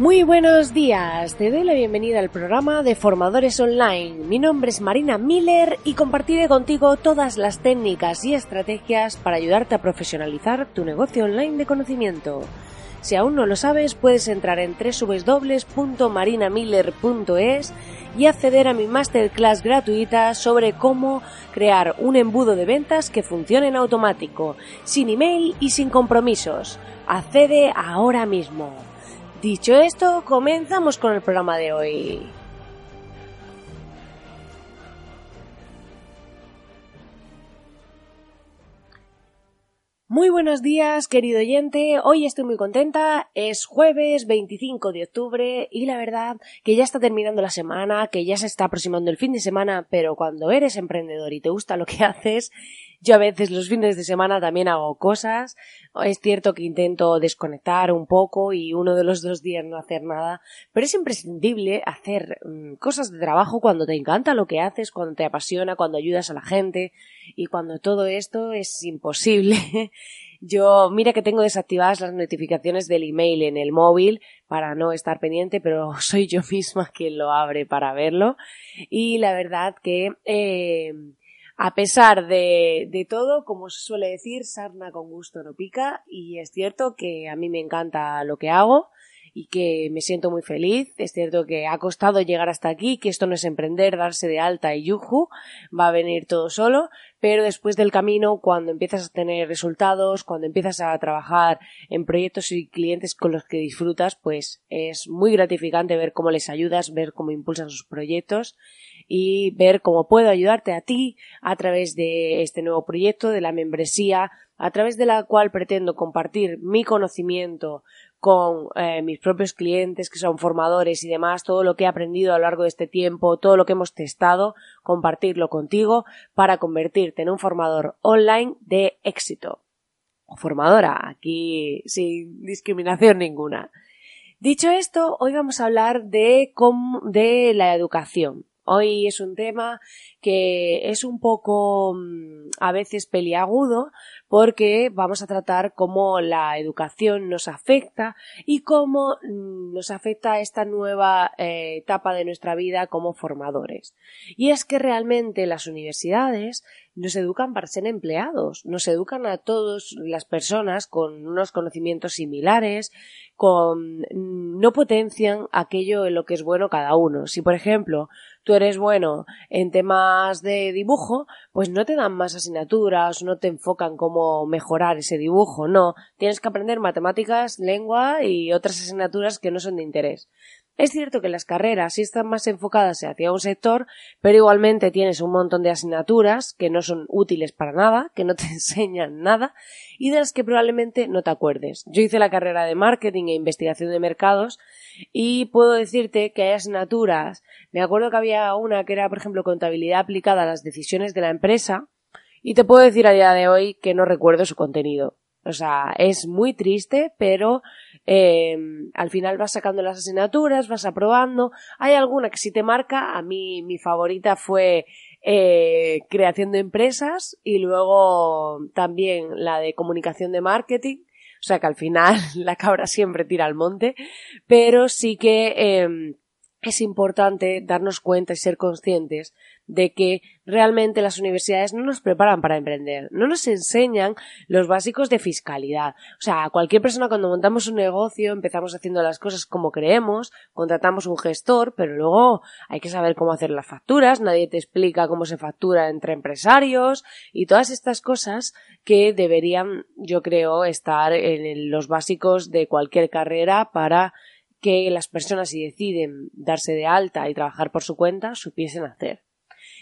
Muy buenos días, te doy la bienvenida al programa de Formadores Online. Mi nombre es Marina Miller y compartiré contigo todas las técnicas y estrategias para ayudarte a profesionalizar tu negocio online de conocimiento. Si aún no lo sabes, puedes entrar en www.marinamiller.es y acceder a mi masterclass gratuita sobre cómo crear un embudo de ventas que funcione en automático, sin email y sin compromisos. Accede ahora mismo. Dicho esto, comenzamos con el programa de hoy. Muy buenos días, querido oyente. Hoy estoy muy contenta. Es jueves 25 de octubre y la verdad que ya está terminando la semana, que ya se está aproximando el fin de semana, pero cuando eres emprendedor y te gusta lo que haces, yo a veces los fines de semana también hago cosas. Es cierto que intento desconectar un poco y uno de los dos días no hacer nada, pero es imprescindible hacer mm, cosas de trabajo cuando te encanta lo que haces, cuando te apasiona, cuando ayudas a la gente y cuando todo esto es imposible. Yo, mira que tengo desactivadas las notificaciones del email en el móvil para no estar pendiente, pero soy yo misma quien lo abre para verlo. Y la verdad que eh, a pesar de, de, todo, como se suele decir, sarna con gusto no pica y es cierto que a mí me encanta lo que hago y que me siento muy feliz. Es cierto que ha costado llegar hasta aquí, que esto no es emprender, darse de alta y yuju, va a venir todo solo, pero después del camino, cuando empiezas a tener resultados, cuando empiezas a trabajar en proyectos y clientes con los que disfrutas, pues es muy gratificante ver cómo les ayudas, ver cómo impulsan sus proyectos y ver cómo puedo ayudarte a ti a través de este nuevo proyecto, de la membresía, a través de la cual pretendo compartir mi conocimiento con eh, mis propios clientes que son formadores y demás, todo lo que he aprendido a lo largo de este tiempo, todo lo que hemos testado, compartirlo contigo para convertirte en un formador online de éxito. Formadora, aquí sin discriminación ninguna. Dicho esto, hoy vamos a hablar de, de la educación. Hoy es un tema que es un poco mm, a veces peliagudo porque vamos a tratar cómo la educación nos afecta y cómo mm, nos afecta esta nueva eh, etapa de nuestra vida como formadores. Y es que realmente las universidades nos educan para ser empleados, nos educan a todas las personas con unos conocimientos similares, con mm, no potencian aquello en lo que es bueno cada uno. Si por ejemplo tú eres bueno en temas de dibujo, pues no te dan más asignaturas, no te enfocan cómo mejorar ese dibujo, no, tienes que aprender matemáticas, lengua y otras asignaturas que no son de interés. Es cierto que las carreras sí están más enfocadas hacia un sector, pero igualmente tienes un montón de asignaturas que no son útiles para nada, que no te enseñan nada y de las que probablemente no te acuerdes. Yo hice la carrera de marketing e investigación de mercados y puedo decirte que hay asignaturas, me acuerdo que había una que era, por ejemplo, contabilidad aplicada a las decisiones de la empresa y te puedo decir a día de hoy que no recuerdo su contenido. O sea, es muy triste, pero eh, al final vas sacando las asignaturas, vas aprobando. Hay alguna que sí te marca. A mí mi favorita fue eh, creación de empresas y luego también la de comunicación de marketing. O sea que al final la cabra siempre tira al monte, pero sí que eh, es importante darnos cuenta y ser conscientes de que realmente las universidades no nos preparan para emprender, no nos enseñan los básicos de fiscalidad. O sea, cualquier persona cuando montamos un negocio empezamos haciendo las cosas como creemos, contratamos un gestor, pero luego hay que saber cómo hacer las facturas, nadie te explica cómo se factura entre empresarios y todas estas cosas que deberían, yo creo, estar en los básicos de cualquier carrera para que las personas si deciden darse de alta y trabajar por su cuenta supiesen hacer.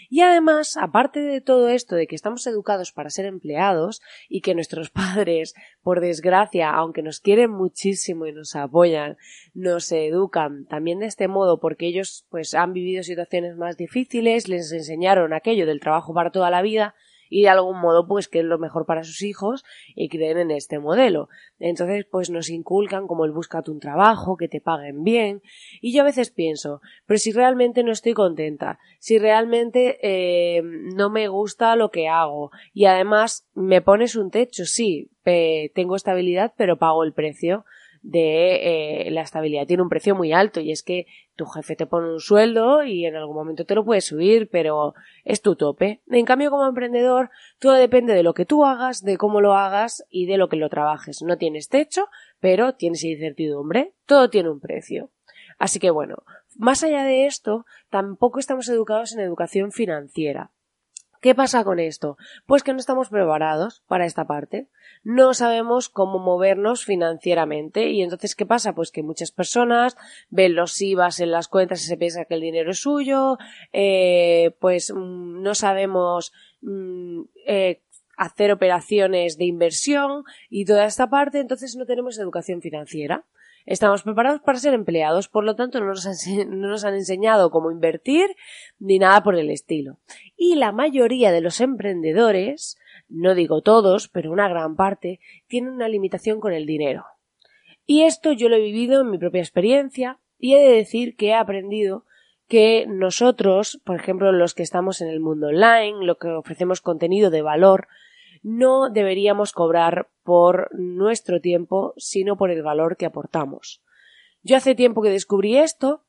Y además, aparte de todo esto de que estamos educados para ser empleados y que nuestros padres, por desgracia, aunque nos quieren muchísimo y nos apoyan, nos educan también de este modo porque ellos pues han vivido situaciones más difíciles, les enseñaron aquello del trabajo para toda la vida, y de algún modo pues que es lo mejor para sus hijos y creen en este modelo. Entonces pues nos inculcan como el búscate un trabajo, que te paguen bien y yo a veces pienso, pero si realmente no estoy contenta, si realmente eh, no me gusta lo que hago y además me pones un techo, sí, tengo estabilidad pero pago el precio de eh, la estabilidad tiene un precio muy alto y es que tu jefe te pone un sueldo y en algún momento te lo puedes subir, pero es tu tope. En cambio, como emprendedor, todo depende de lo que tú hagas, de cómo lo hagas y de lo que lo trabajes. No tienes techo, pero tienes incertidumbre. Todo tiene un precio. Así que bueno, más allá de esto, tampoco estamos educados en educación financiera. ¿Qué pasa con esto? Pues que no estamos preparados para esta parte. No sabemos cómo movernos financieramente. Y entonces, ¿qué pasa? Pues que muchas personas ven los IVAs en las cuentas y se piensa que el dinero es suyo. Eh, pues mm, no sabemos mm, eh, hacer operaciones de inversión y toda esta parte. Entonces no tenemos educación financiera. Estamos preparados para ser empleados, por lo tanto no nos, han, no nos han enseñado cómo invertir ni nada por el estilo. Y la mayoría de los emprendedores, no digo todos, pero una gran parte, tienen una limitación con el dinero. Y esto yo lo he vivido en mi propia experiencia y he de decir que he aprendido que nosotros, por ejemplo, los que estamos en el mundo online, lo que ofrecemos contenido de valor, no deberíamos cobrar por nuestro tiempo, sino por el valor que aportamos. Yo hace tiempo que descubrí esto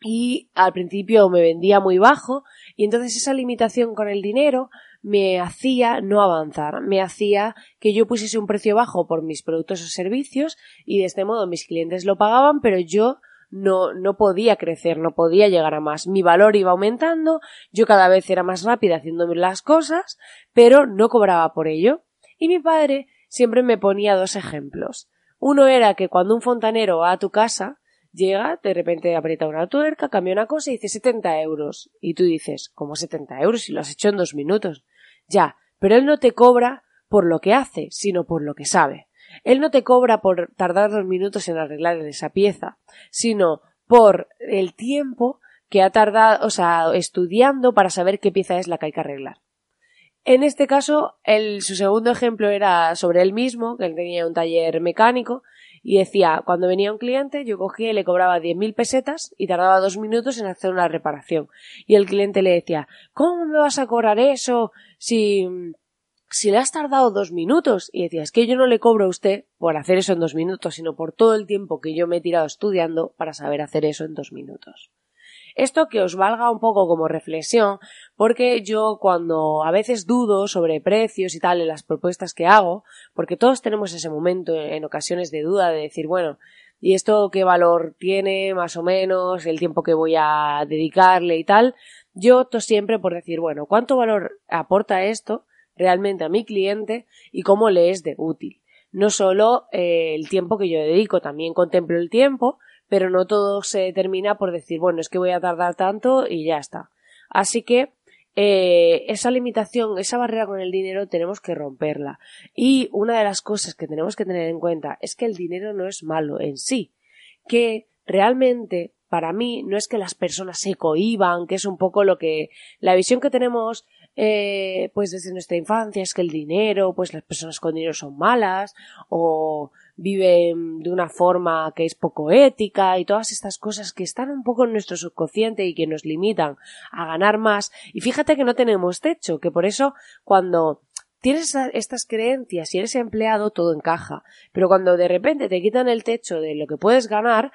y al principio me vendía muy bajo y entonces esa limitación con el dinero me hacía no avanzar, me hacía que yo pusiese un precio bajo por mis productos o servicios y de este modo mis clientes lo pagaban pero yo no, no podía crecer, no podía llegar a más. Mi valor iba aumentando, yo cada vez era más rápida haciendo las cosas, pero no cobraba por ello. Y mi padre siempre me ponía dos ejemplos. Uno era que cuando un fontanero va a tu casa, llega, de repente aprieta una tuerca, cambia una cosa y dice 70 euros. Y tú dices, ¿cómo 70 euros si lo has hecho en dos minutos? Ya, pero él no te cobra por lo que hace, sino por lo que sabe. Él no te cobra por tardar dos minutos en arreglar esa pieza, sino por el tiempo que ha tardado, o sea, estudiando para saber qué pieza es la que hay que arreglar. En este caso, su segundo ejemplo era sobre él mismo, que él tenía un taller mecánico, y decía, cuando venía un cliente, yo cogía y le cobraba 10.000 pesetas y tardaba dos minutos en hacer una reparación. Y el cliente le decía, ¿cómo me vas a cobrar eso si si le has tardado dos minutos y decías que yo no le cobro a usted por hacer eso en dos minutos, sino por todo el tiempo que yo me he tirado estudiando para saber hacer eso en dos minutos. Esto que os valga un poco como reflexión, porque yo cuando a veces dudo sobre precios y tal en las propuestas que hago, porque todos tenemos ese momento en ocasiones de duda de decir, bueno, ¿y esto qué valor tiene más o menos, el tiempo que voy a dedicarle y tal? Yo opto siempre por decir, bueno, ¿cuánto valor aporta esto? Realmente a mi cliente y cómo le es de útil. No solo eh, el tiempo que yo dedico, también contemplo el tiempo, pero no todo se determina por decir, bueno, es que voy a tardar tanto y ya está. Así que eh, esa limitación, esa barrera con el dinero tenemos que romperla. Y una de las cosas que tenemos que tener en cuenta es que el dinero no es malo en sí, que realmente para mí no es que las personas se cohiban, que es un poco lo que la visión que tenemos eh, pues desde nuestra infancia es que el dinero, pues las personas con dinero son malas o viven de una forma que es poco ética y todas estas cosas que están un poco en nuestro subconsciente y que nos limitan a ganar más. Y fíjate que no tenemos techo, que por eso cuando tienes estas creencias y eres empleado todo encaja, pero cuando de repente te quitan el techo de lo que puedes ganar,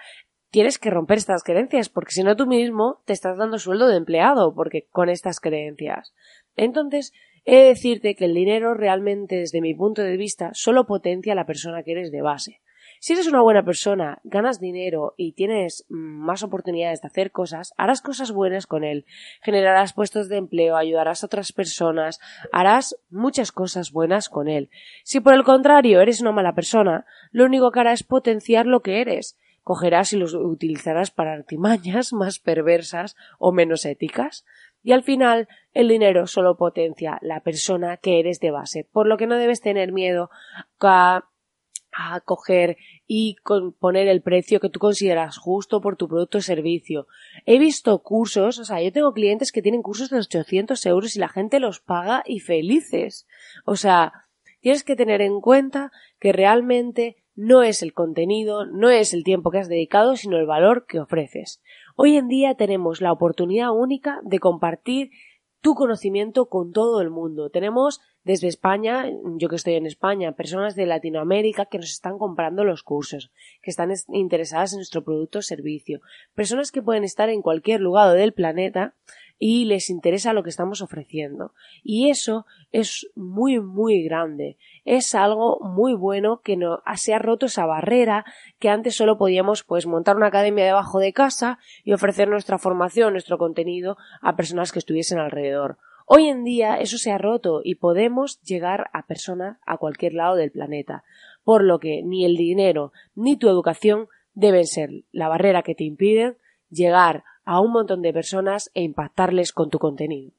tienes que romper estas creencias, porque si no tú mismo te estás dando sueldo de empleado, porque con estas creencias. Entonces, he de decirte que el dinero realmente, desde mi punto de vista, solo potencia a la persona que eres de base. Si eres una buena persona, ganas dinero y tienes mm, más oportunidades de hacer cosas, harás cosas buenas con él, generarás puestos de empleo, ayudarás a otras personas, harás muchas cosas buenas con él. Si por el contrario eres una mala persona, lo único que hará es potenciar lo que eres, cogerás y los utilizarás para artimañas más perversas o menos éticas. Y al final, el dinero solo potencia la persona que eres de base, por lo que no debes tener miedo a, a coger y poner el precio que tú consideras justo por tu producto o servicio. He visto cursos, o sea, yo tengo clientes que tienen cursos de 800 euros y la gente los paga y felices. O sea, tienes que tener en cuenta que realmente no es el contenido, no es el tiempo que has dedicado, sino el valor que ofreces. Hoy en día tenemos la oportunidad única de compartir tu conocimiento con todo el mundo. Tenemos desde España, yo que estoy en España, personas de Latinoamérica que nos están comprando los cursos, que están interesadas en nuestro producto o servicio, personas que pueden estar en cualquier lugar del planeta y les interesa lo que estamos ofreciendo. Y eso es muy, muy grande. Es algo muy bueno que no, se ha roto esa barrera que antes solo podíamos pues montar una academia debajo de casa y ofrecer nuestra formación, nuestro contenido a personas que estuviesen alrededor. Hoy en día eso se ha roto y podemos llegar a personas a cualquier lado del planeta, por lo que ni el dinero ni tu educación deben ser la barrera que te impiden llegar a un montón de personas e impactarles con tu contenido.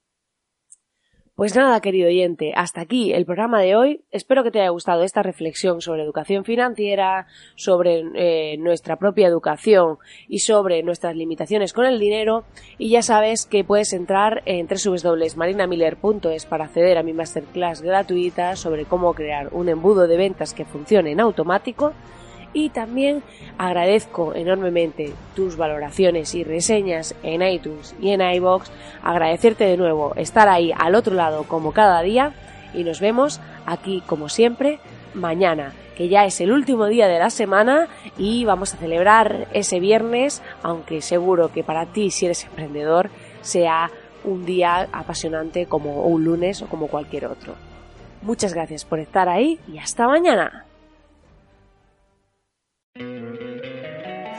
Pues nada, querido oyente, hasta aquí el programa de hoy. Espero que te haya gustado esta reflexión sobre educación financiera, sobre eh, nuestra propia educación y sobre nuestras limitaciones con el dinero. Y ya sabes que puedes entrar en www.marinamiller.es para acceder a mi masterclass gratuita sobre cómo crear un embudo de ventas que funcione en automático y también agradezco enormemente tus valoraciones y reseñas en iTunes y en iBox. Agradecerte de nuevo estar ahí al otro lado como cada día y nos vemos aquí como siempre mañana que ya es el último día de la semana y vamos a celebrar ese viernes, aunque seguro que para ti si eres emprendedor sea un día apasionante como un lunes o como cualquier otro. Muchas gracias por estar ahí y hasta mañana.